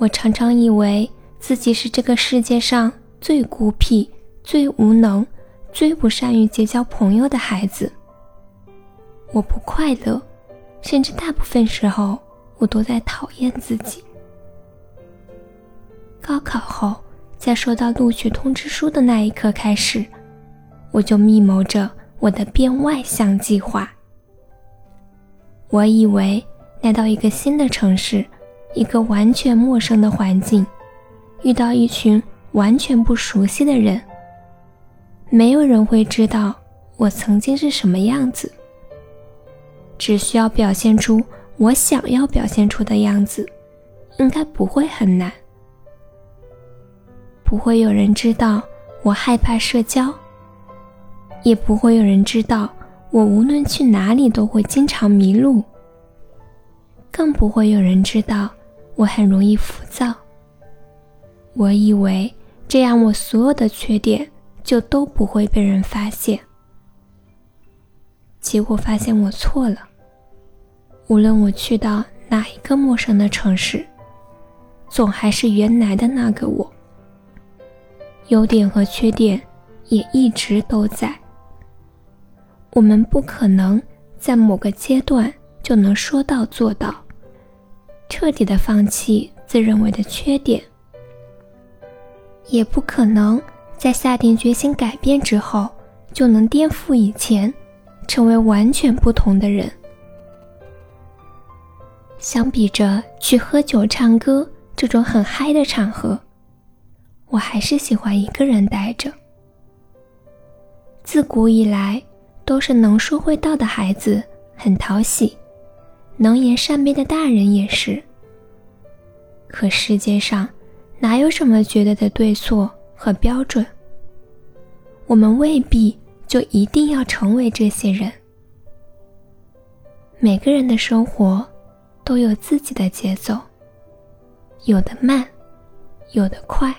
我常常以为自己是这个世界上最孤僻、最无能、最不善于结交朋友的孩子。我不快乐，甚至大部分时候我都在讨厌自己。高考后，在收到录取通知书的那一刻开始，我就密谋着我的变外向计划。我以为来到一个新的城市，一个完全陌生的环境，遇到一群完全不熟悉的人，没有人会知道我曾经是什么样子。只需要表现出我想要表现出的样子，应该不会很难。不会有人知道我害怕社交，也不会有人知道。我无论去哪里都会经常迷路，更不会有人知道我很容易浮躁。我以为这样我所有的缺点就都不会被人发现，结果发现我错了。无论我去到哪一个陌生的城市，总还是原来的那个我，优点和缺点也一直都在。我们不可能在某个阶段就能说到做到，彻底的放弃自认为的缺点，也不可能在下定决心改变之后就能颠覆以前，成为完全不同的人。相比着去喝酒、唱歌这种很嗨的场合，我还是喜欢一个人待着。自古以来。都是能说会道的孩子，很讨喜；能言善辩的大人也是。可世界上哪有什么绝对的对错和标准？我们未必就一定要成为这些人。每个人的生活都有自己的节奏，有的慢，有的快。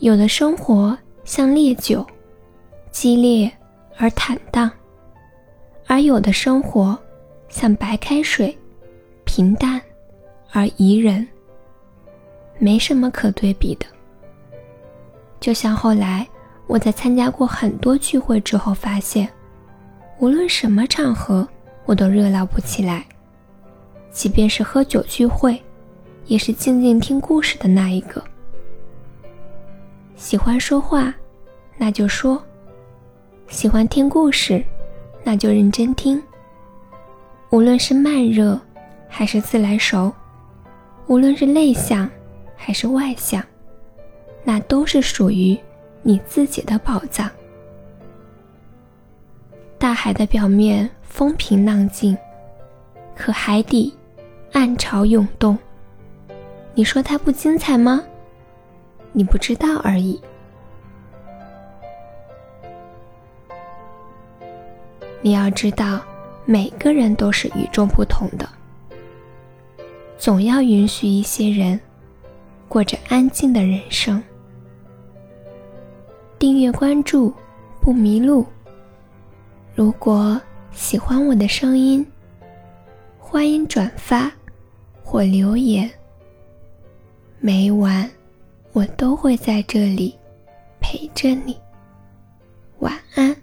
有的生活像烈酒，激烈。而坦荡，而有的生活像白开水，平淡而宜人，没什么可对比的。就像后来我在参加过很多聚会之后发现，无论什么场合，我都热闹不起来。即便是喝酒聚会，也是静静听故事的那一个。喜欢说话，那就说。喜欢听故事，那就认真听。无论是慢热，还是自来熟；无论是内向，还是外向，那都是属于你自己的宝藏。大海的表面风平浪静，可海底暗潮涌动。你说它不精彩吗？你不知道而已。你要知道，每个人都是与众不同的。总要允许一些人过着安静的人生。订阅关注，不迷路。如果喜欢我的声音，欢迎转发或留言。每晚我都会在这里陪着你。晚安。